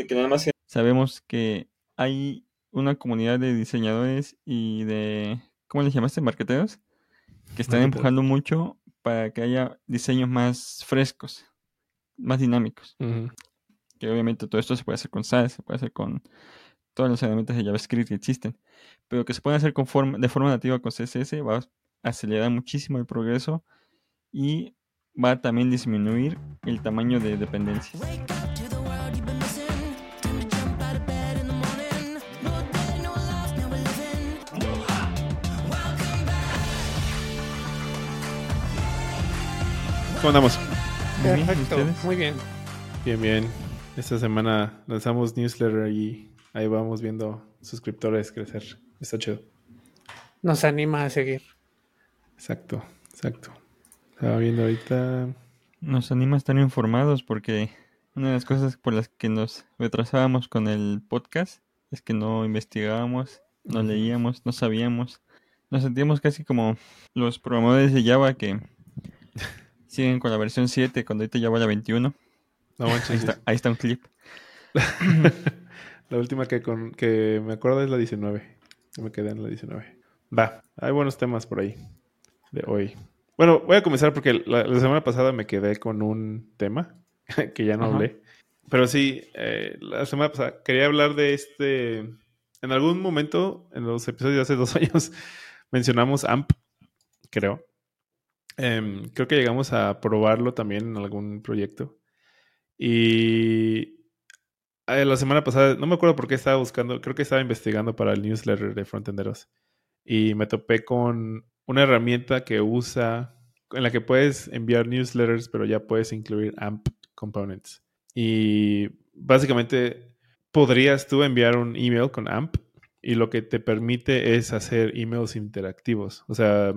de que nada más sabemos que hay una comunidad de diseñadores y de, ¿cómo les llamaste? Marqueteros, que están empujando mucho para que haya diseños más frescos, más dinámicos. Que obviamente todo esto se puede hacer con SAS, se puede hacer con todas las herramientas de JavaScript que existen, pero que se pueden hacer con de forma nativa con CSS va a acelerar muchísimo el progreso y va a también disminuir el tamaño de dependencias. ¿Cómo andamos? Perfecto, muy bien. Bien, bien. Esta semana lanzamos newsletter y ahí vamos viendo suscriptores crecer. Está chido. Nos anima a seguir. Exacto, exacto. Estaba viendo ahorita. Nos anima a estar informados porque una de las cosas por las que nos retrasábamos con el podcast es que no investigábamos, no leíamos, no sabíamos. Nos sentíamos casi como los programadores de Java que siguen con la versión 7 cuando ahorita ya va la 21. ahí, está, un clip. la última que, con, que me acuerdo es la 19. me quedé en la 19. Va, hay buenos temas por ahí de hoy. Bueno, voy a comenzar porque la, semana pasada me quedé con un tema que ya no hablé. Pero sí, eh, la semana pasada quería hablar de este. En algún momento, en los episodios de hace dos años, mencionamos AMP, creo. Em, creo que llegamos a probarlo también en algún proyecto. Y eh, la semana pasada, no me acuerdo por qué estaba buscando, creo que estaba investigando para el newsletter de Frontenderos. Y me topé con una herramienta que usa, en la que puedes enviar newsletters, pero ya puedes incluir AMP components. Y básicamente podrías tú enviar un email con AMP y lo que te permite es hacer emails interactivos. O sea,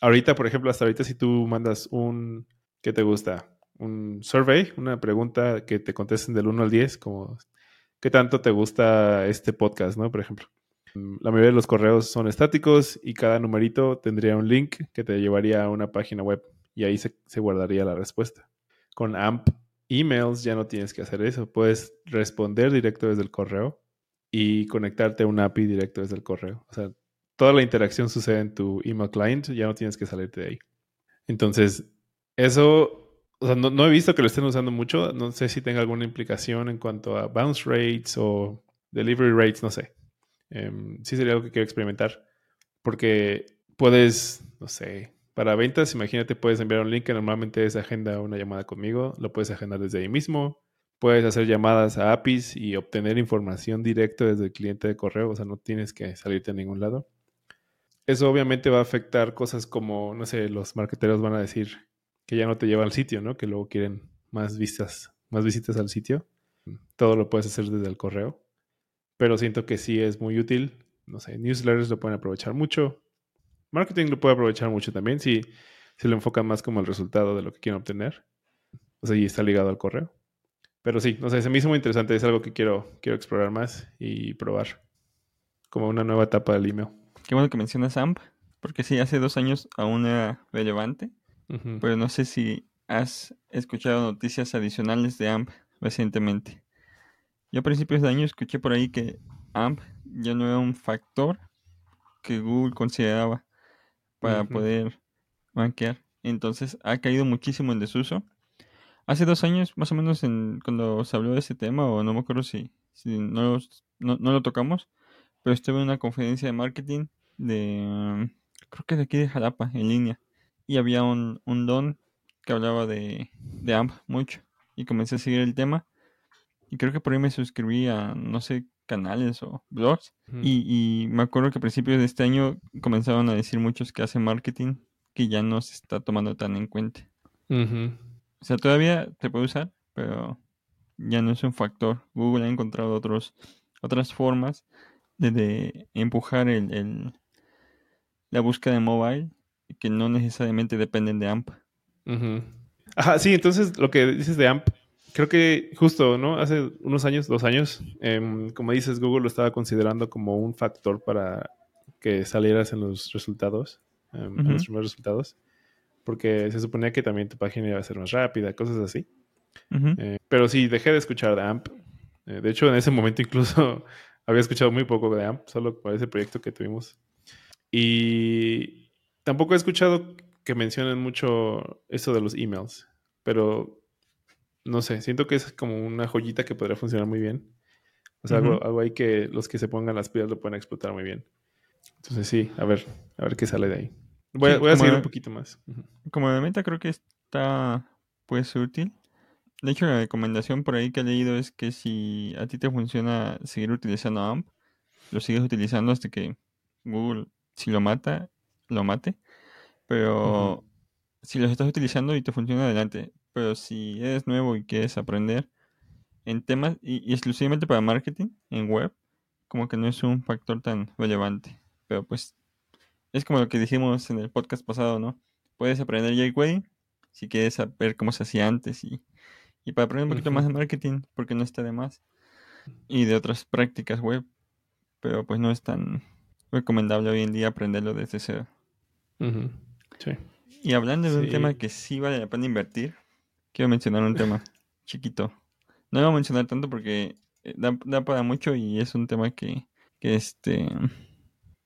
ahorita, por ejemplo, hasta ahorita si tú mandas un, ¿qué te gusta? Un survey, una pregunta que te contesten del 1 al 10, como, ¿qué tanto te gusta este podcast, no? Por ejemplo. La mayoría de los correos son estáticos y cada numerito tendría un link que te llevaría a una página web y ahí se, se guardaría la respuesta. Con AMP emails ya no tienes que hacer eso. Puedes responder directo desde el correo y conectarte a un API directo desde el correo. O sea, toda la interacción sucede en tu email client, ya no tienes que salirte de ahí. Entonces, eso, o sea, no, he visto que lo estén usando mucho, no sé si tenga alguna implicación en cuanto a bounce rates o delivery rates, no sé. Em, sí sería algo que quiero experimentar, porque puedes, no sé, para ventas, imagínate, puedes enviar un link que normalmente es agenda una llamada conmigo, lo puedes agendar desde ahí mismo. Puedes hacer llamadas a APIs y obtener información directa desde el cliente de correo, o sea, no tienes que salirte a ningún lado eso obviamente va a afectar cosas como, no sé, los marketeros van a decir que ya no te lleva al sitio, ¿no? Que luego quieren más vistas, más visitas al sitio. Todo lo puedes hacer desde el correo. Pero siento que sí es muy útil. No sé, newsletters lo pueden aprovechar mucho. Marketing lo puede aprovechar mucho también si, si lo enfocan más como el resultado de lo que quieren obtener. O sea, y está ligado al correo. Pero sí, no sé, se me hizo muy interesante. Es algo que quiero, quiero explorar más y probar. Como una nueva etapa del email. Qué bueno que mencionas AMP, porque sí, hace dos años aún era relevante, pero no sé si has escuchado noticias adicionales de AMP recientemente. Yo a principios de año escuché por ahí que AMP ya no era un factor que Google consideraba para poder rankear. Entonces ha caído muchísimo en desuso. Hace dos años, más o menos, en, cuando se habló de ese tema, o no me acuerdo si, si no, no, no, lo tocamos, pero estuve en una conferencia de marketing de, creo que de aquí de Jalapa, en línea. Y había un, un don que hablaba de, de AMP mucho. Y comencé a seguir el tema. Y creo que por ahí me suscribí a, no sé, canales o blogs. y, y, me acuerdo que a principios de este año comenzaron a decir muchos que hacen marketing que ya no se está tomando tan en cuenta. O sea, todavía se puede usar, pero ya no es un factor. Google ha encontrado otros, otras formas de, de empujar el, la búsqueda de mobile que no necesariamente dependen de AMP. Ajá, sí, entonces lo que dices de AMP, creo que justo, ¿no? Hace unos años, dos años, em, como dices, Google lo estaba considerando como un factor para que salieras en los resultados, em, en los primeros resultados, porque se suponía que también tu página iba a ser más rápida, cosas así. Eh, pero sí, dejé de escuchar de AMP Eh, de hecho, en ese momento incluso había escuchado muy poco de AMP, solo por ese proyecto que tuvimos. Y tampoco he escuchado que mencionen mucho eso de los emails, pero no sé, siento que es como una joyita que podría funcionar muy bien. O sea, algo, algo ahí que los que se pongan las pilas lo pueden explotar muy bien. Entonces sí, a ver, a ver qué sale de ahí. Voy, a seguir un poquito más. Como de meta creo que está pues útil. De hecho, la recomendación por ahí que he leído es que si a ti te funciona seguir utilizando AMP, lo sigues utilizando hasta que Google, si lo mata, lo mate. Pero si los estás utilizando y te funciona adelante. Pero si eres nuevo y quieres aprender en temas y, exclusivamente para marketing en web, como que no es un factor tan relevante. Pero pues es como lo que dijimos en el podcast pasado, ¿no? Puedes aprender jQuery si quieres saber cómo se hacía antes y, para aprender un poquito más de marketing, porque no está de más. Y de otras prácticas web. Pero pues no es tan recomendable hoy en día aprenderlo desde cero. Sí. Y hablando de un tema que sí vale la pena invertir, quiero mencionar un tema chiquito. No lo voy a mencionar tanto porque eh, da, para mucho y es un tema que, que, este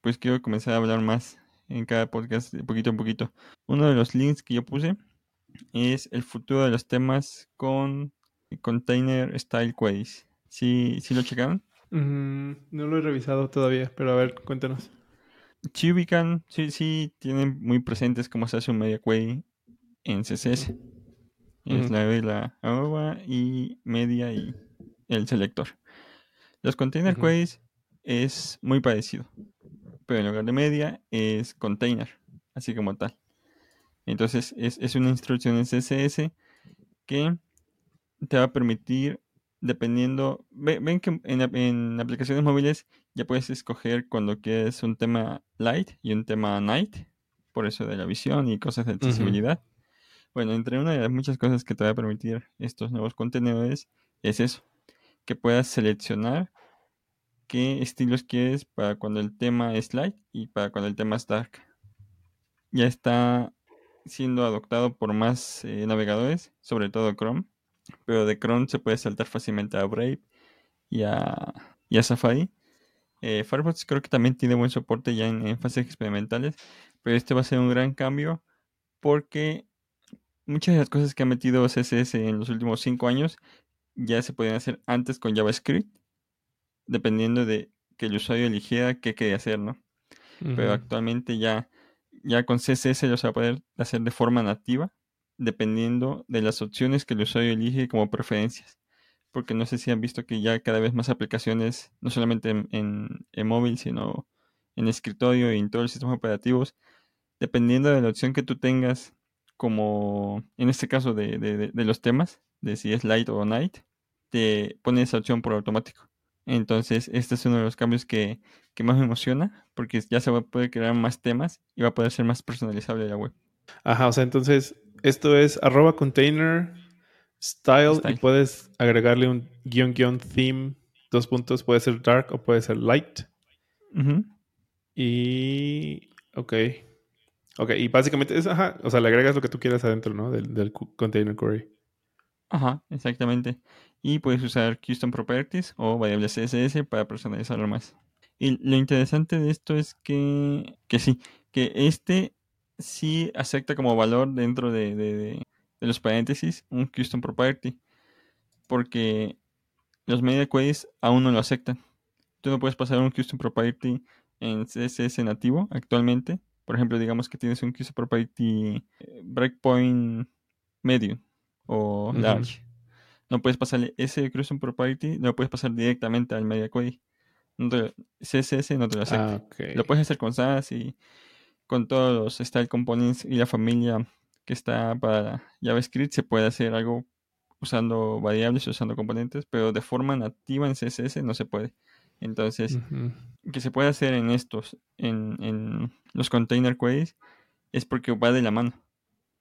pues quiero comenzar a hablar más en cada podcast de poquito a poquito. Uno de los links que yo puse es el futuro de los temas con Container Style Queries. ¿Sí, ¿Sí lo checaron? Mm, no lo he revisado todavía, pero a ver, cuéntanos. Sí ubican, sí, sí tienen muy presentes cómo se hace un media query en CSS. Es la la arroba y media y el selector. Los container queries es muy parecido, pero en lugar de media es container, así como tal. Entonces es, una instrucción en CSS que te va a permitir, dependiendo, ven, que en, en, aplicaciones móviles ya puedes escoger cuando quieres un tema light y un tema night, por eso de la visión y cosas de accesibilidad. Bueno, entre una de las muchas cosas que te va a permitir estos nuevos contenedores es eso, que puedas seleccionar qué estilos quieres para cuando el tema es light y para cuando el tema es dark. Ya está siendo adoptado por más eh, navegadores, sobre todo Chrome, pero de Chrome se puede saltar fácilmente a Brave y a, Safari. Eh, Firefox creo que también tiene buen soporte ya en, en fases experimentales, pero este va a ser un gran cambio porque muchas de las cosas que ha metido CSS en los últimos cinco años ya se podían hacer antes con JavaScript, dependiendo de que el usuario eligiera qué quería hacer, ¿no? Pero actualmente ya, ya con CSS lo se va a poder hacer de forma nativa, dependiendo de las opciones que el usuario elige como preferencias. Porque no sé si han visto que ya cada vez más aplicaciones, no solamente en, móvil, sino en escritorio y en todos los sistemas operativos, dependiendo de la opción que tú tengas como en este caso de, los temas, de si es light o night, te pone esa opción por automático. Entonces, este es uno de los cambios que, más me emociona, porque ya se va a poder crear más temas y va a poder ser más personalizable la web. Ajá, o sea, entonces, esto es arroba container style, y puedes agregarle un guion guion theme, dos puntos, puede ser dark o puede ser light. Y, ok. Ok, y básicamente es, ajá, o sea, le agregas lo que tú quieras adentro, ¿no? Del, container query. Ajá, exactamente. Y puedes usar custom properties o variables CSS para personalizarlo más. Y lo interesante de esto es que, que sí, que este sí acepta como valor dentro de, de los paréntesis un custom property. Porque los media queries aún no lo aceptan. Tú no puedes pasar un custom property en CSS nativo actualmente por ejemplo, digamos que tienes un custom property eh, breakpoint medio o large. No puedes pasarle ese custom property, no lo puedes pasar directamente al media query. CSS no te lo acepta. Ah, lo puedes hacer con SAS y con todos los style components y la familia que está para JavaScript se puede hacer algo usando variables, usando componentes, pero de forma nativa en CSS no se puede. Entonces, que se puede hacer en estos, en, los container queries, es porque va de la mano,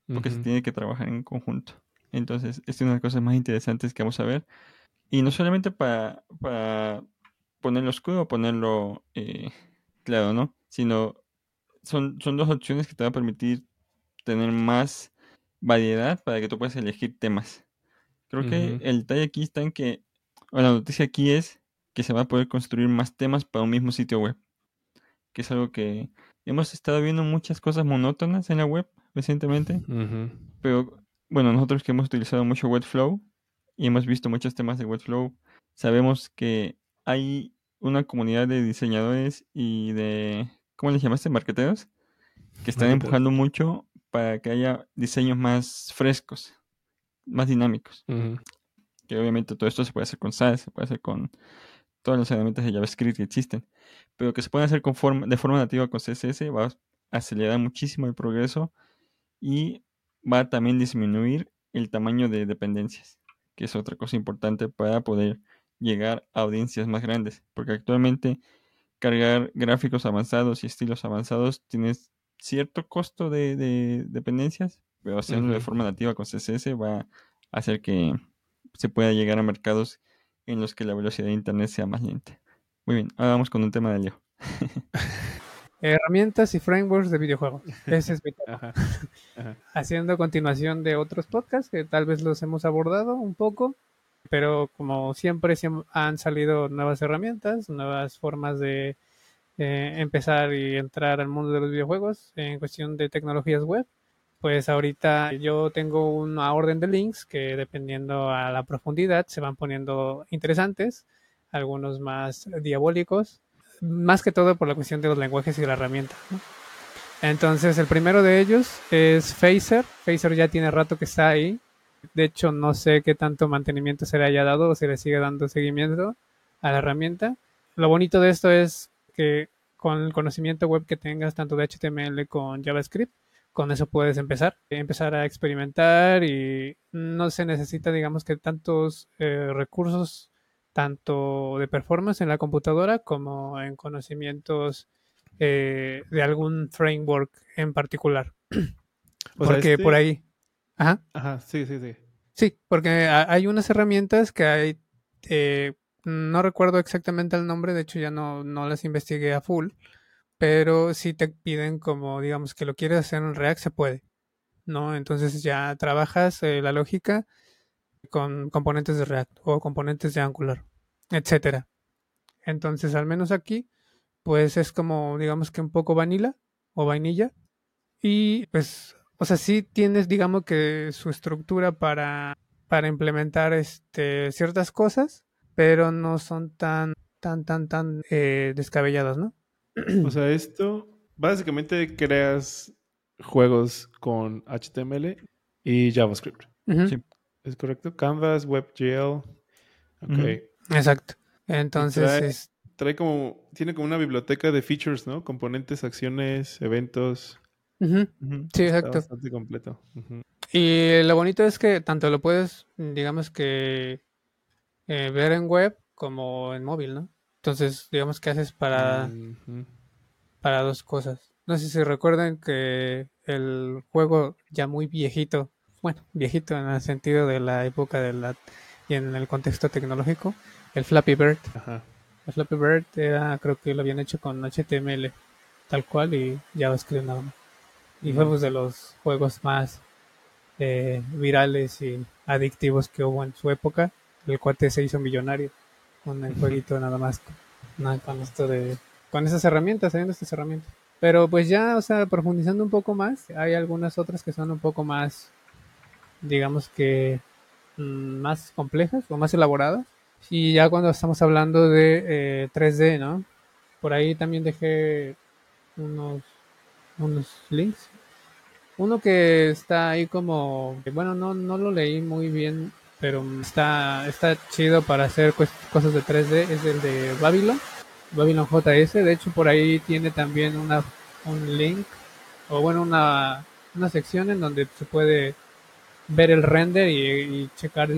porque se tiene que trabajar en conjunto. Entonces, esta es una de las cosas más interesantes que vamos a ver. Y no solamente para, para ponerlo oscuro o ponerlo eh, claro, ¿no? Sino son, son dos opciones que te van a permitir tener más variedad para que tú puedas elegir temas. Creo que el detalle aquí está en que la noticia aquí es que se va a poder construir más temas para un mismo sitio web. Que es algo que hemos estado viendo muchas cosas monótonas en la web recientemente. Pero bueno, nosotros que hemos utilizado mucho Webflow y hemos visto muchos temas de Webflow, sabemos que hay una comunidad de diseñadores y de, ¿cómo les llamaste? Marqueteros, que están empujando mucho para que haya diseños más frescos, más dinámicos. Que obviamente todo esto se puede hacer con SAS, se puede hacer con todas las herramientas de JavaScript que existen, pero que se pueden hacer con forma, de forma nativa con CSS va a acelerar muchísimo el progreso y va a también disminuir el tamaño de dependencias, que es otra cosa importante para poder llegar a audiencias más grandes, porque actualmente cargar gráficos avanzados y estilos avanzados tienes cierto costo de, dependencias, pero hacerlo de forma nativa con CSS va a hacer que se pueda llegar a mercados en los que la velocidad de internet sea más lenta. Muy bien, ahora vamos con un tema de Leo. Herramientas y frameworks de videojuegos. Ese es mi tema. Haciendo continuación de otros podcasts que tal vez los hemos abordado un poco, pero como siempre han salido nuevas herramientas, nuevas formas de eh, empezar y entrar al mundo de los videojuegos en cuestión de tecnologías web. Pues ahorita yo tengo una orden de links que dependiendo a la profundidad se van poniendo interesantes, algunos más diabólicos, más que todo por la cuestión de los lenguajes y la herramienta. Entonces el primero de ellos es Phaser. Phaser ya tiene rato que está ahí. De hecho no sé qué tanto mantenimiento se le haya dado o se le sigue dando seguimiento a la herramienta. Lo bonito de esto es que con el conocimiento web que tengas tanto de HTML con JavaScript, con eso puedes empezar, empezar a experimentar y no se necesita, digamos, que tantos eh, recursos, tanto de performance en la computadora como en conocimientos eh, de algún framework en particular. porque por este ahí. Ajá. Ajá, sí, sí, sí. Sí, porque hay unas herramientas que hay. Eh, no recuerdo exactamente el nombre, de hecho ya no, no las investigué a full pero si te piden como, digamos, que lo quieres hacer en React, se puede, ¿no? Entonces ya trabajas eh, la lógica con componentes de React o componentes de Angular, etcétera. Entonces, al menos aquí, pues es como, digamos que un poco vanilla o vainilla. Y pues, o sea, sí tienes, digamos que su estructura para, para implementar este, ciertas cosas, pero no son tan, tan, tan, tan eh, descabelladas, ¿no? O sea, esto básicamente creas juegos con HTML y JavaScript. sí. ¿Es correcto? Canvas, WebGL. Ok. Exacto. Entonces trae, como, tiene como una biblioteca de features, ¿no? Componentes, acciones, eventos. Sí, exacto. bastante completo. Y lo bonito es que tanto lo puedes, digamos que, eh, ver en web como en móvil, ¿no? Entonces, digamos que haces para, para dos cosas. No sé si recuerdan que el juego ya muy viejito, bueno, viejito en el sentido de la época de la y en el contexto tecnológico, el Flappy Bird. El Flappy Bird era, creo que lo habían hecho con HTML, tal cual, y JavaScript nada más. Y fue pues, de los juegos más eh, virales y adictivos que hubo en su época. El cuate se hizo millonario con el jueguito nada más con esto de con esas herramientas, sabiendo estas herramientas. Pero pues ya, o sea, profundizando un poco más, hay algunas otras que son un poco más, digamos que mm, más complejas o más elaboradas. Y ya cuando estamos hablando de 3D, eh, ¿no? Por ahí también dejé unos, unos links. Uno que está ahí como, bueno, no, no lo leí muy bien pero está, está chido para hacer cosas de 3D, es el de Babylon, Babylon JS, de hecho por ahí tiene también una, un link, o bueno, una, una sección en donde se puede ver el render y, checar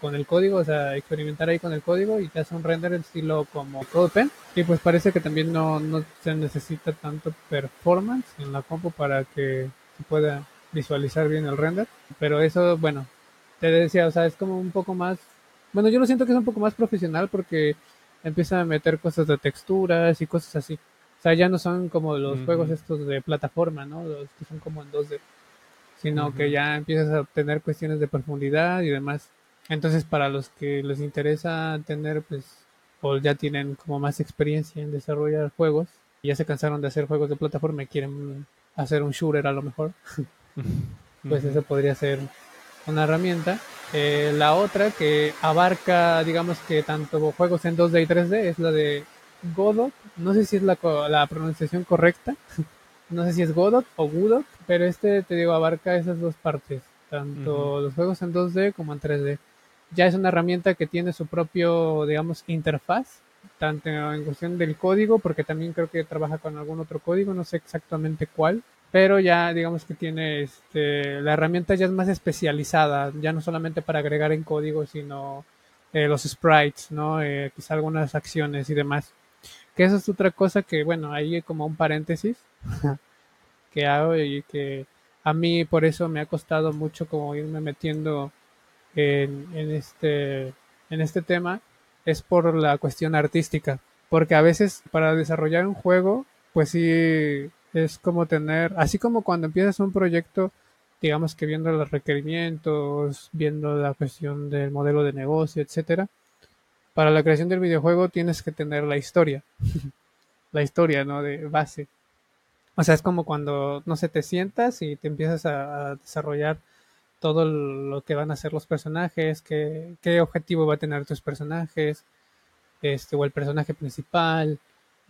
con el código, o sea, experimentar ahí con el código y te hace un render en estilo como CodePen. Y pues parece que también no, no se necesita tanto performance en la compu para que se pueda visualizar bien el render. Pero eso, bueno, te decía, o sea, es como un poco más, bueno, yo lo siento que es un poco más profesional porque empieza a meter cosas de texturas y cosas así. O sea, ya no son como los juegos estos de plataforma, ¿no? Los que son como en 2D. Sino que ya empiezas a obtener cuestiones de profundidad y demás. Entonces, para los que les interesa tener, pues, o ya tienen como más experiencia en desarrollar juegos, ya se cansaron de hacer juegos de plataforma y quieren hacer un shooter a lo mejor, pues eso podría ser una herramienta. Eh, la otra que abarca, digamos que tanto juegos en 2D y 3D es la de Godot. No sé si es la, la pronunciación correcta. no sé si es Godot o Godot, pero este, te digo, abarca esas dos partes. Tanto los juegos en 2D como en 3D. Ya es una herramienta que tiene su propio, digamos, interfaz. Tanto en cuestión del código, porque también creo que trabaja con algún otro código, no sé exactamente cuál pero ya digamos que tiene este, la herramienta ya es más especializada, ya no solamente para agregar en código, sino eh, los sprites, ¿no? Eh, quizá algunas acciones y demás. Que eso es otra cosa que, bueno, ahí como un paréntesis que hago y que a mí por eso me ha costado mucho como irme metiendo en, en, este, en este tema, es por la cuestión artística. Porque a veces para desarrollar un juego, pues sí es como tener, así como cuando empiezas un proyecto, digamos que viendo los requerimientos, viendo la cuestión del modelo de negocio, etcétera, para la creación del videojuego tienes que tener la historia, la historia, ¿no? De base. O sea, es como cuando, no sé, te sientas y te empiezas a, desarrollar todo lo que van a ser los personajes, qué, qué objetivo va a tener tus personajes, este, o el personaje principal,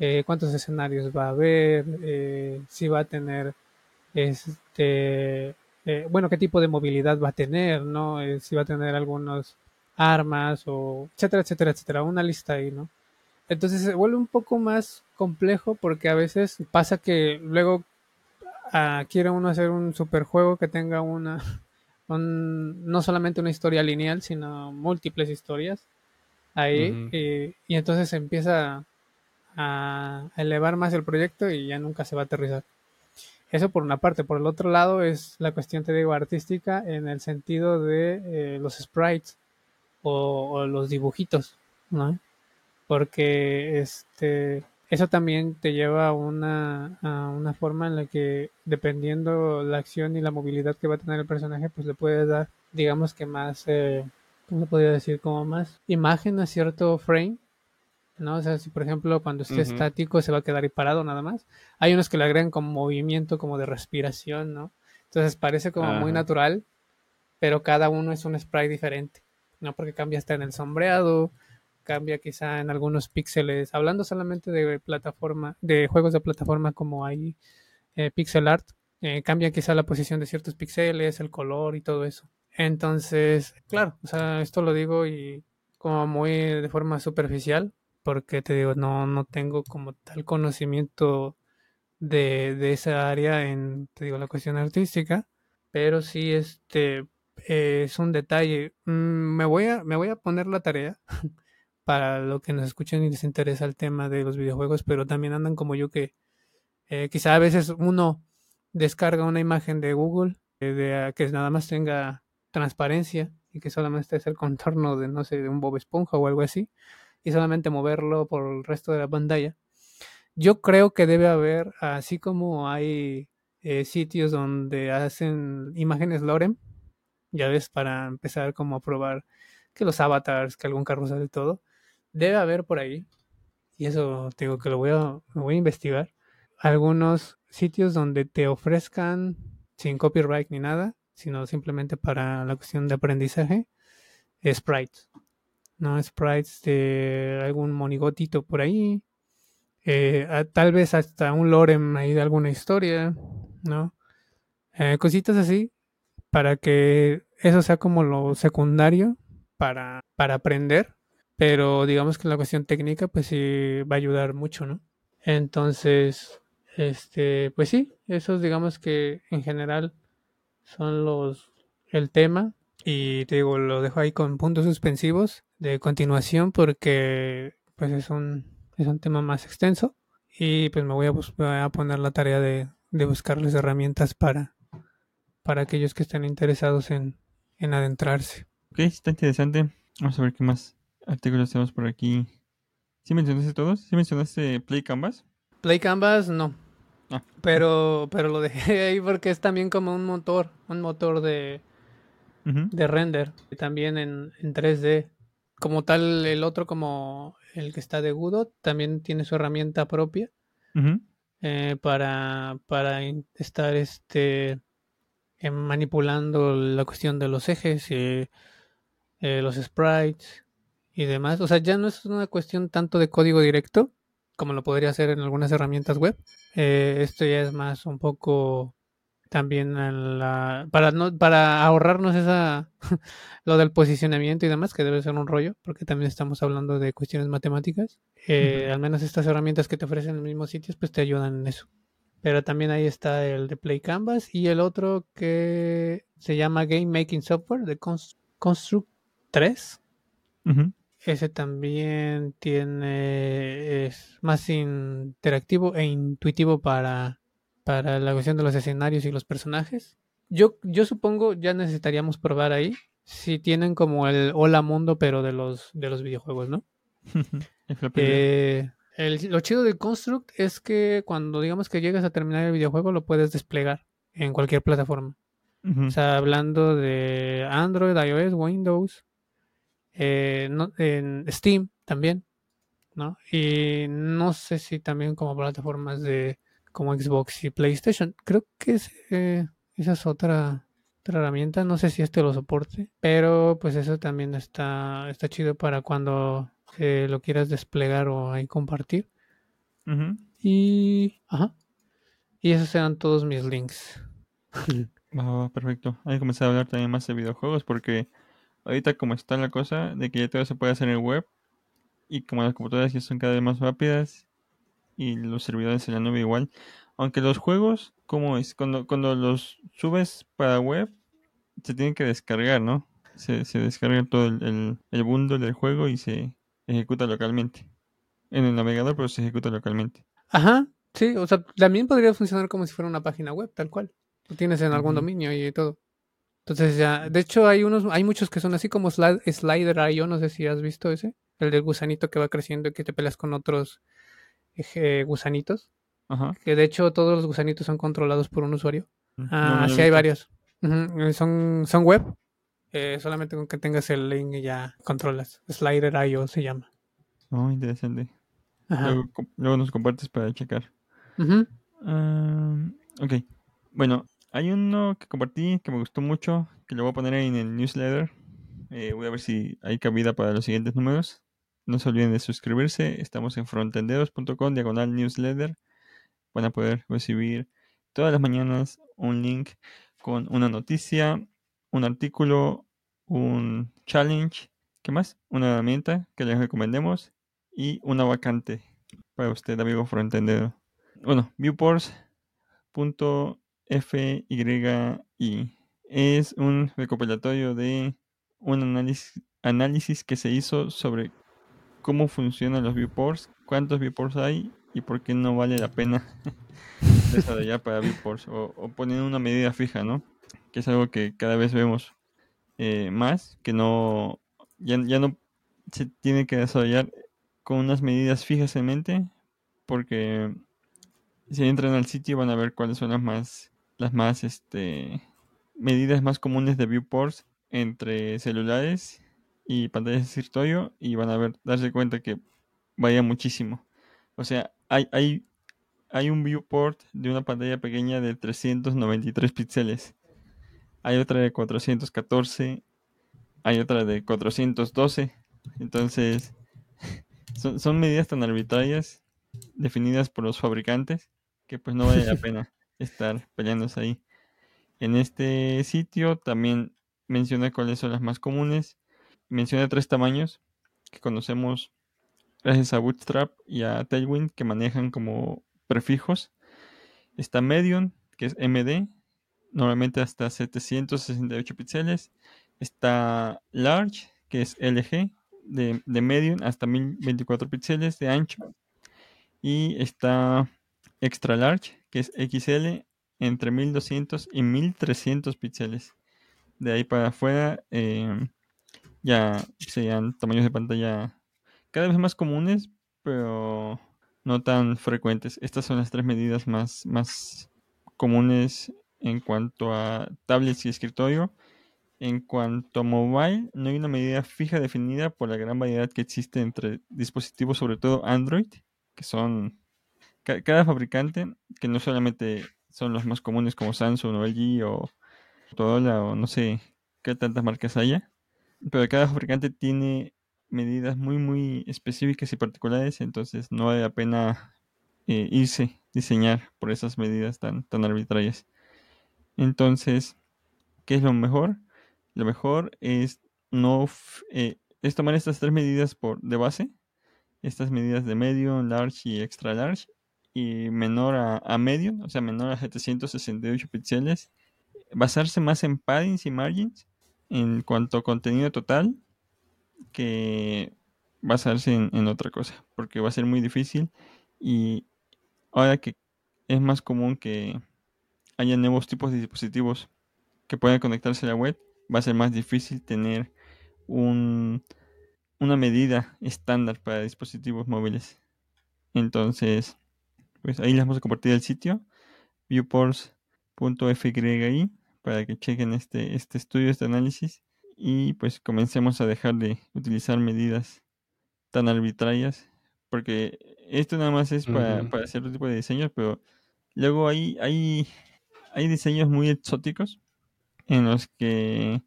eh, cuántos escenarios va a haber, eh, si va a tener este eh, bueno qué tipo de movilidad va a tener, ¿no? si va a tener algunos armas o etcétera, etcétera, etcétera, una lista ahí, ¿no? Entonces se vuelve un poco más complejo porque a veces pasa que luego ah, quiere uno hacer un superjuego que tenga una no solamente una historia lineal, sino múltiples historias ahí y entonces empieza a elevar más el proyecto y ya nunca se va a aterrizar. Eso por una parte. Por el otro lado es la cuestión, te digo, artística en el sentido de eh, los sprites o, los dibujitos, ¿no? Porque este, eso también te lleva a una, a una forma en la que, dependiendo la acción y la movilidad que va a tener el personaje, pues le puedes dar, digamos que más, eh, ¿cómo podría decir? Como más imagen a cierto frame ¿no? O sea, si por ejemplo cuando esté estático se va a quedar ahí parado nada más. Hay unos que le agregan como movimiento, como de respiración, ¿no? Entonces parece como muy natural, pero cada uno es un spray diferente, ¿no? Porque cambia hasta en el sombreado, cambia quizá en algunos píxeles, hablando solamente de plataforma, de juegos de plataforma como hay eh, pixel art, eh, cambia quizá la posición de ciertos píxeles, el color y todo eso. Entonces, claro, o sea, esto lo digo y como muy de forma superficial, porque te digo, no, no tengo como tal conocimiento de, de esa área en, te digo, la cuestión artística, pero sí este es un detalle. Mm, me voy a, me voy a poner la tarea para lo que nos escuchen y les interesa el tema de los videojuegos, pero también andan como yo que eh, quizá a veces uno descarga una imagen de Google eh, de, que nada más tenga transparencia y que solamente es el contorno de, no sé, de un Bob Esponja o algo así y solamente moverlo por el resto de la pantalla. Yo creo que debe haber, así como hay eh, sitios donde hacen imágenes Lorem, ya ves, para empezar como a probar que los avatars, que algún carrusel y todo, debe haber por ahí, y eso digo que lo voy a, voy a investigar, algunos sitios donde te ofrezcan sin copyright ni nada, sino simplemente para la cuestión de aprendizaje, sprites. ¿no? Sprites de algún monigotito por ahí. Eh, tal vez hasta un lorem ahí de alguna historia, ¿no? Eh, cositas así para que eso sea como lo secundario para, para aprender, pero digamos que la cuestión técnica pues sí va a ayudar mucho, ¿no? Entonces, este, pues sí, esos digamos que en general son los el tema y te digo, lo dejo ahí con puntos suspensivos de continuación porque pues es un, es un tema más extenso y pues me voy a, a poner la tarea de, de, buscarles herramientas para, para aquellos que estén interesados en, en adentrarse. Ok, está interesante. Vamos a ver qué más artículos tenemos por aquí. ¿Sí mencionaste todos? ¿Sí mencionaste Play Canvas? Play Canvas no. Ah. Pero, pero lo dejé ahí porque es también como un motor, un motor de, de render, también en, en 3D. Como tal, el otro, como el que está de Godot, también tiene su herramienta propia eh, para, para estar este, eh, manipulando la cuestión de los ejes, y eh, los sprites y demás. O sea, ya no es una cuestión tanto de código directo como lo podría hacer en algunas herramientas web. esto ya es más un poco también la, para no para ahorrarnos esa lo del posicionamiento y demás que debe ser un rollo porque también estamos hablando de cuestiones matemáticas. Eh, al menos estas herramientas que te ofrecen en los mismos sitios pues te ayudan en eso. Pero también ahí está el de Play Canvas y el otro que se llama Game Making Software de Construct 3 ese también tiene es más interactivo e intuitivo para para la cuestión de los escenarios y los personajes. Yo, yo supongo ya necesitaríamos probar ahí si tienen como el hola mundo, pero de los, de los videojuegos, ¿no? eh, el, lo chido de Construct es que cuando digamos que llegas a terminar el videojuego lo puedes desplegar en cualquier plataforma. O sea, hablando de Android, iOS, Windows, eh, en Steam también, ¿no? Y no sé si también como plataformas de como Xbox y PlayStation. Creo que eh, esa es otra, herramienta. No sé si este lo soporte, pero pues eso también está, está chido para cuando eh, lo quieras desplegar o ahí compartir. Y. Ajá. Y esos eran todos mis links. perfecto. Hay que comenzar a hablar también más de videojuegos porque ahorita como está la cosa de que ya todo se puede hacer en web y como las computadoras ya son cada vez más rápidas y los servidores en la nube igual. Aunque los juegos, como es? Cuando, cuando los subes para web, se tienen que descargar, ¿no? Se, se descarga todo el, el, bundle del juego y se ejecuta localmente. En el navegador, pero se ejecuta localmente. Ajá, sí, o sea, también podría funcionar como si fuera una página web, tal cual. Lo tienes en algún dominio y todo. Entonces ya, de hecho hay unos, hay muchos que son así como Slider.io, no sé si has visto ese, el del gusanito que va creciendo y que te peleas con otros gusanitos. Que de hecho todos los gusanitos son controlados por un usuario. Mm, ah, sí, hay varios. Eh, son, son web. Eh, solamente con que tengas el link y ya controlas. Slider.io se llama. Oh, interesante. Luego, nos compartes para checar. ok. Bueno, hay uno que compartí que me gustó mucho, que lo voy a poner en el newsletter. Eh, voy a ver si hay cabida para los siguientes números. No se olviden de suscribirse. Estamos en frontenderos.com, diagonal newsletter. Van a poder recibir todas las mañanas un link con una noticia, un artículo, un challenge. ¿Qué más? Una herramienta que les recomendemos y una vacante para usted, amigo frontendero. Bueno, viewports.fyi es un recopilatorio de un análisis, análisis que se hizo sobre cómo funcionan los viewports, cuántos viewports hay y por qué no vale la pena desarrollar para viewports o, poner una medida fija, ¿no? Que es algo que cada vez vemos eh, más, que no ya, no se tiene que desarrollar con unas medidas fijas en mente, porque si entran al sitio van a ver cuáles son las más las más este medidas más comunes de viewports entre celulares y pantallas de escritorio y van a ver, darse cuenta que vaya muchísimo. O sea, hay, hay, hay un viewport de una pantalla pequeña de 393 píxeles. Hay otra de 414. Hay otra de 412. Entonces, son, son medidas tan arbitrarias definidas por los fabricantes que pues no vale la pena estar peleándose ahí. En este sitio también menciona cuáles son las más comunes menciona tres tamaños que conocemos gracias a Bootstrap y a Tailwind que manejan como prefijos. Está Medium, que es MD, normalmente hasta 768 píxeles. Está Large, que es LG, de, de Medium hasta 1024 píxeles de ancho. Y está Extra Large, que es XL, entre 1200 y 1300 píxeles. De ahí para afuera, eh, ya sean tamaños de pantalla cada vez más comunes, pero no tan frecuentes. Estas son las tres medidas más, más comunes en cuanto a tablets y escritorio En cuanto a mobile, no hay una medida fija definida por la gran variedad que existe entre dispositivos, sobre todo Android, que son cada fabricante, que no solamente son los más comunes como Samsung o LG o Motorola o no sé qué tantas marcas haya, pero cada fabricante tiene medidas muy muy específicas y particulares, entonces no vale la pena eh, irse diseñar por esas medidas tan, tan arbitrarias. Entonces, ¿qué es lo mejor? Lo mejor es no eh, es tomar estas tres medidas por de base, estas medidas de medio, large y extra large, y menor a, medio, o sea, menor a 768 píxeles. Basarse más en paddings y margins en cuanto a contenido total que basarse en, en otra cosa, porque va a ser muy difícil y ahora que es más común que haya nuevos tipos de dispositivos que puedan conectarse a la web, va a ser más difícil tener un, una medida estándar para dispositivos móviles. Entonces, pues ahí les vamos a compartir el sitio viewports.fyi para que chequen este, este estudio, este análisis y pues comencemos a dejar de utilizar medidas tan arbitrarias porque esto nada más es para, para cierto tipo de diseños, pero luego hay, hay, hay diseños muy exóticos en los que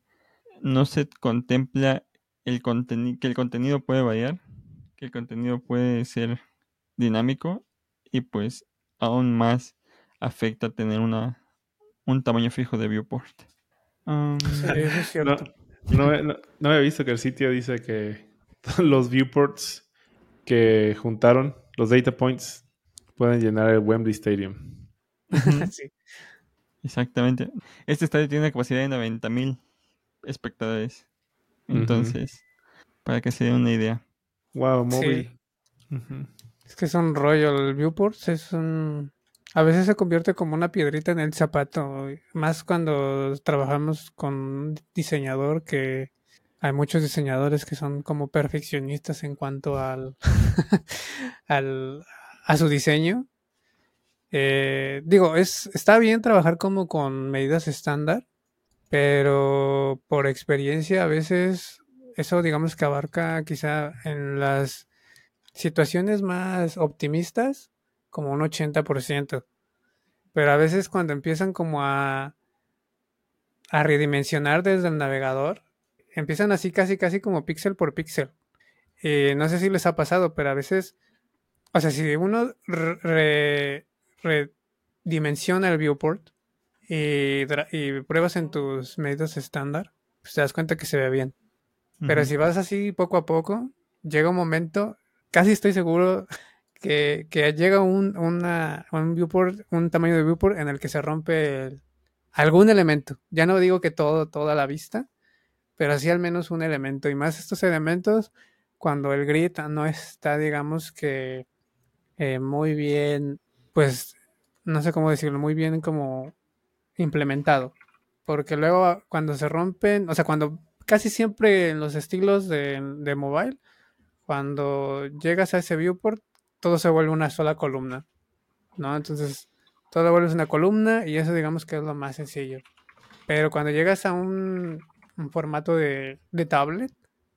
no se contempla el que el contenido puede variar, que el contenido puede ser dinámico y pues aún más afecta tener una un tamaño fijo de viewport. Um, no, no, no, he visto que el sitio dice que los viewports que juntaron, los data points, pueden llenar el Wembley Stadium. sí. Exactamente. Este estadio tiene una capacidad de 90.000 espectadores. Entonces, para que se den una idea. Wow, móvil. Es que es un rollo. El viewport es un. A veces se convierte como una piedrita en el zapato. Más cuando trabajamos con un diseñador que hay muchos diseñadores que son como perfeccionistas en cuanto al, al a su diseño. Eh, digo, es, está bien trabajar como con medidas estándar, pero por experiencia a veces eso digamos que abarca quizá en las situaciones más optimistas como un 80%. Pero a veces cuando empiezan como a, a redimensionar desde el navegador, empiezan así casi casi como píxel por píxel. Eh, no sé si les ha pasado, pero a veces, o sea, si uno redimensiona el viewport y, pruebas en tus medios estándar, pues te das cuenta que se ve bien. Pero si vas así poco a poco, llega un momento, casi estoy seguro que, llega un, un viewport, un tamaño de viewport en el que se rompe algún elemento. Ya no digo que todo, toda la vista, pero sí al menos un elemento. Y más estos elementos cuando el grid no está, digamos que eh, muy bien pues no sé cómo decirlo, muy bien como implementado. Porque luego cuando se rompen, o sea, cuando casi siempre en los estilos de, de mobile, cuando llegas a ese viewport, todo se vuelve una sola columna. ¿No? Entonces, todo vuelve una columna y eso digamos que es lo más sencillo. Pero cuando llegas a un, un formato de, de tablet,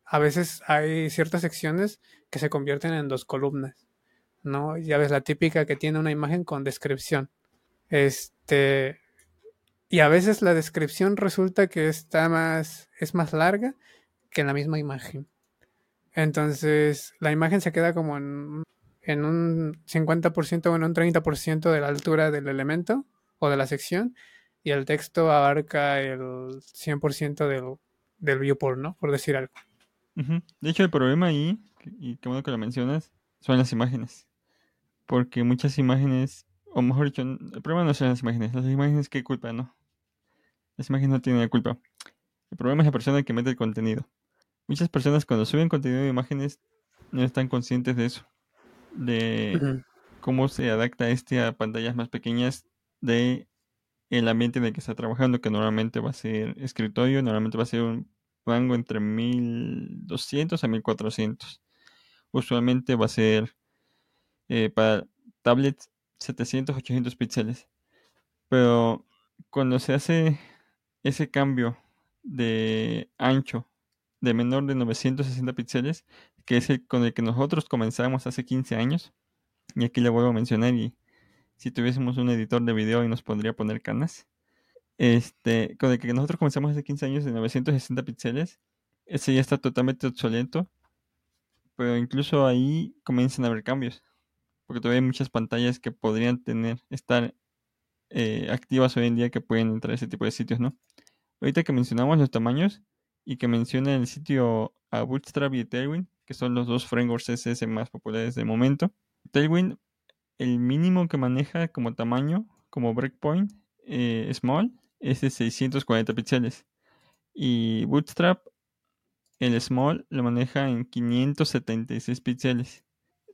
a veces hay ciertas secciones que se convierten en dos columnas. ¿no? Ya ves la típica que tiene una imagen con descripción. Este. Y a veces la descripción resulta que está más. es más larga que la misma imagen. Entonces, la imagen se queda como en, en un 50% o en un 30% de la altura del elemento o de la sección. Y el texto abarca el 100% del, del viewport, ¿no? Por decir algo. De hecho, el problema ahí, y qué bueno que lo mencionas, son las imágenes porque muchas imágenes, o mejor dicho, el problema no son las imágenes, las imágenes qué culpa, ¿no? Las imágenes no tienen culpa. El problema es la persona que mete el contenido. Muchas personas cuando suben contenido de imágenes no están conscientes de eso, de cómo se adapta este a pantallas más pequeñas de el ambiente en el que está trabajando, que normalmente va a ser escritorio, normalmente va a ser un rango entre 1200 a 1400. Usualmente va a ser eh, para tablets 700, 800 píxeles. Pero cuando se hace ese cambio de ancho de menor de 960 píxeles, que es el con el que nosotros comenzamos hace 15 años. Y aquí le vuelvo a mencionar y si tuviésemos un editor de video y nos podría poner canas. Este, con el que nosotros comenzamos hace 15 años de 960 píxeles, ese ya está totalmente obsoleto, pero incluso ahí comienzan a haber cambios, porque todavía hay muchas pantallas que podrían tener, estar eh, activas hoy en día que pueden entrar a ese tipo de sitios, ¿no? Ahorita que mencionamos los tamaños y que menciona el sitio a Bootstrap y Tailwind, que son los dos frameworks CSS más populares de momento. Tailwind, el mínimo que maneja como tamaño, como breakpoint, eh, small, es de 640 píxeles. Y Bootstrap, el small, lo maneja en 576 píxeles.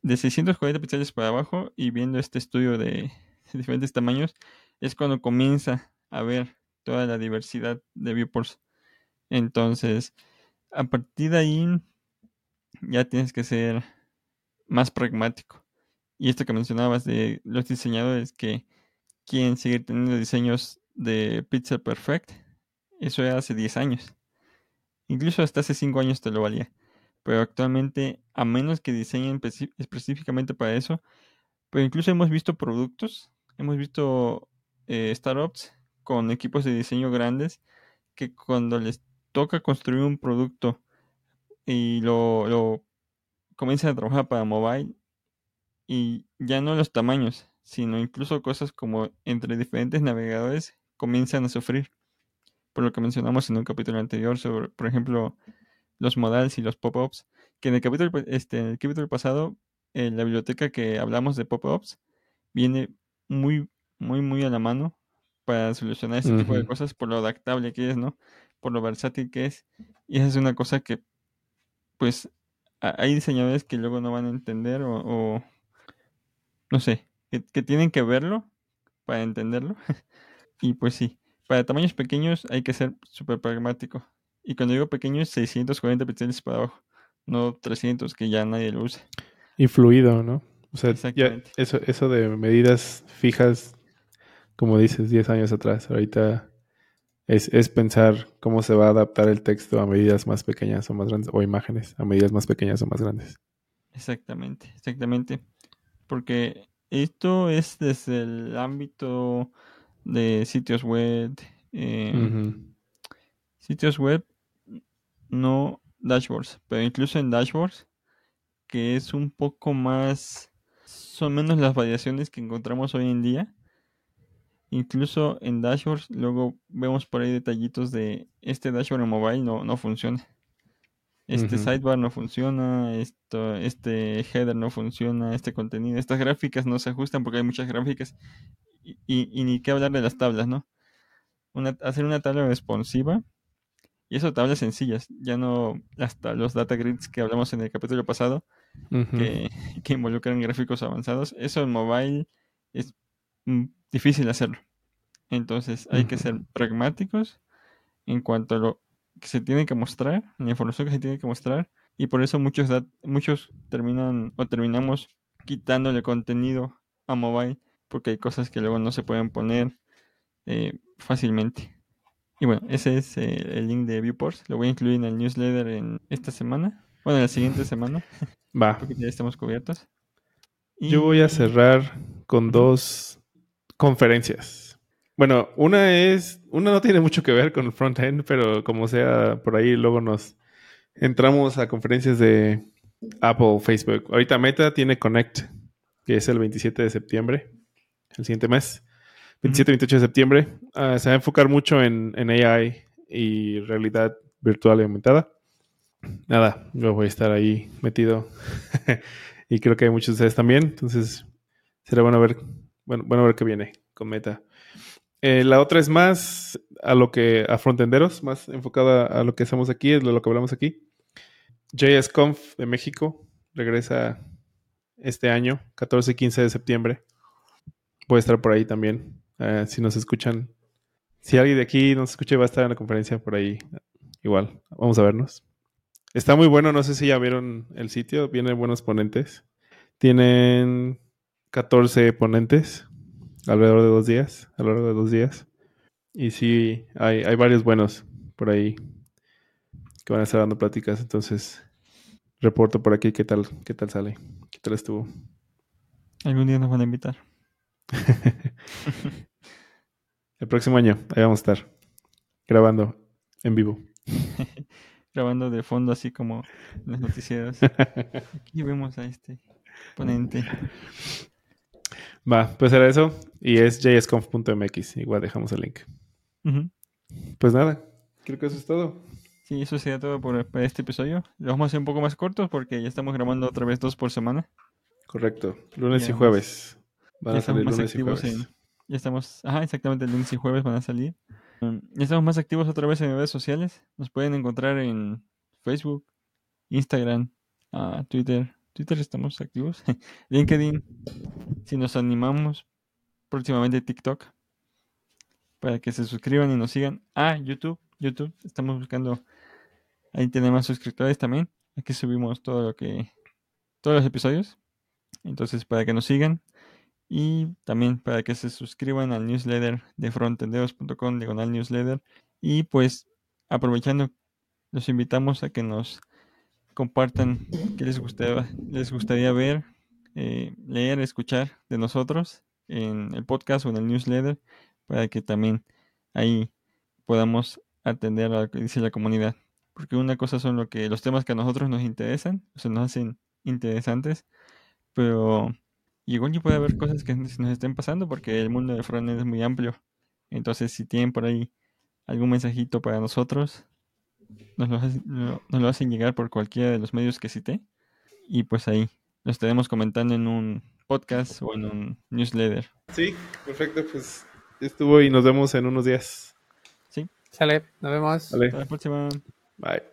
De 640 píxeles para abajo, y viendo este estudio de diferentes tamaños, es cuando comienza a ver toda la diversidad de viewports. Entonces, a partir de ahí, ya tienes que ser más pragmático. Y esto que mencionabas de los diseñadores que quieren seguir teniendo diseños de Pizza Perfect, eso era hace 10 años. Incluso hasta hace 5 años te lo valía. Pero actualmente, a menos que diseñen específicamente para eso, pero incluso hemos visto productos, hemos visto eh, startups con equipos de diseño grandes que cuando les toca construir un producto y lo, lo comienzan a trabajar para mobile y ya no los tamaños, sino incluso cosas como entre diferentes navegadores comienzan a sufrir. Por lo que mencionamos en un capítulo anterior sobre, por ejemplo, los modals y los pop-ups, que en el capítulo, este, en el capítulo pasado, en la biblioteca que hablamos de pop-ups, viene muy, muy, muy a la mano para solucionar ese tipo de cosas por lo adaptable que es, ¿no? Por lo versátil que es. Y esa es una cosa que, pues, hay diseñadores que luego no van a entender o, no sé, que, que, tienen que verlo para entenderlo. y pues sí, para tamaños pequeños hay que ser súper pragmático. Y cuando digo pequeños, 640 píxeles para abajo, no 300 que ya nadie lo usa. Y fluido, ¿no? O sea, ya eso, eso de medidas fijas como dices, 10 años atrás. Ahorita es, es, pensar cómo se va a adaptar el texto a medidas más pequeñas o más grandes, o imágenes a medidas más pequeñas o más grandes. Exactamente, exactamente. Porque esto es desde el ámbito de sitios web, em, sitios web, no dashboards, pero incluso en dashboards, que es un poco más, son menos las variaciones que encontramos hoy en día Incluso en dashboards, luego vemos por ahí detallitos de este dashboard en mobile no, no funciona. Este sidebar no funciona, esto, este header no funciona, este contenido, estas gráficas no se ajustan porque hay muchas gráficas y, y, ni qué hablar de las tablas, ¿no? Una, hacer una tabla responsiva y eso tablas sencillas, ya no hasta los data grids que hablamos en el capítulo pasado que, que involucran gráficos avanzados, eso en mobile es difícil hacerlo. Entonces hay que ser pragmáticos en cuanto a lo que se tiene que mostrar, la información que se tiene que mostrar, y por eso muchos, muchos terminan o terminamos quitándole contenido a mobile, porque hay cosas que luego no se pueden poner eh, fácilmente. Y bueno, ese es eh, el link de Viewports. Lo voy a incluir en el newsletter en esta semana. Bueno, en la siguiente semana. Va. Porque ya estamos cubiertos. Yo voy a cerrar con dos conferencias. Bueno, una es, una no tiene mucho que ver con el front-end, pero como sea, por ahí luego nos entramos a conferencias de Apple, Facebook. Ahorita Meta tiene Connect, que es el 27 de septiembre, el siguiente mes. 27-28 de septiembre. Ah, se va a enfocar mucho en, en, AI y realidad virtual y aumentada. Nada, yo voy a estar ahí metido. y creo que hay muchos de ustedes también. Entonces, será bueno ver bueno, bueno, a ver qué viene con Meta. Eh, la otra es más a lo que, a frontenderos, más enfocada a lo que hacemos aquí, es lo que hablamos aquí. JSConf de México regresa este año, 14 y 15 de septiembre. Voy a estar por ahí también. Eh, si nos escuchan, si alguien de aquí nos escucha, va a estar en la conferencia por ahí. Igual, vamos a vernos. Está muy bueno, no sé si ya vieron el sitio, vienen buenos ponentes. Tienen 14 ponentes alrededor de dos días, a lo largo de dos días. Y sí, hay, hay varios buenos. por ahí que van a estar dando pláticas. Entonces, reporto por aquí qué tal, qué tal sale, qué tal estuvo. Algún día nos van a invitar. El próximo año, ahí vamos a estar grabando en vivo. grabando de fondo así como las noticias. Aquí vemos a este ponente. Va, pues era eso. Y es jsconf.mx. Igual dejamos el link. Pues nada, creo que eso es todo. Sí, eso sería todo por, este episodio. Lo vamos a hacer un poco más cortos porque ya estamos grabando otra vez dos por semana. Correcto, lunes y jueves. Van a salir lunes y jueves. ya estamos, ajá, exactamente, el lunes y jueves van a salir. Um, ya estamos más activos otra vez en redes sociales. Nos pueden encontrar en Facebook, Instagram, uh, Twitter. Twitter estamos activos. LinkedIn, si nos animamos, próximamente TikTok. Para que se suscriban y nos sigan. Ah, YouTube, YouTube. Estamos buscando. Ahí tenemos suscriptores también. Aquí subimos todo lo que. Todos los episodios. Entonces, para que nos sigan. Y también para que se suscriban al newsletter de frontendeos.com, diagonal newsletter. Y pues, aprovechando, los invitamos a que nos compartan qué les gustaría, les gustaría ver, eh, leer, escuchar de nosotros en el podcast o en el newsletter, para que también ahí podamos atender a lo que dice la comunidad. Porque una cosa son lo que los temas que a nosotros nos interesan, o se nos hacen interesantes, pero igual puede haber cosas que nos estén pasando porque el mundo de frontend es muy amplio. Entonces, si tienen por ahí algún mensajito para nosotros, nos lo, hacen, nos lo hacen llegar por cualquiera de los medios que cité. Y pues ahí lo estaremos comentando en un podcast o en un newsletter. Sí, perfecto. Pues estuvo y nos vemos en unos días. Sí. Sale, nos vemos. Hasta la próxima. Bye.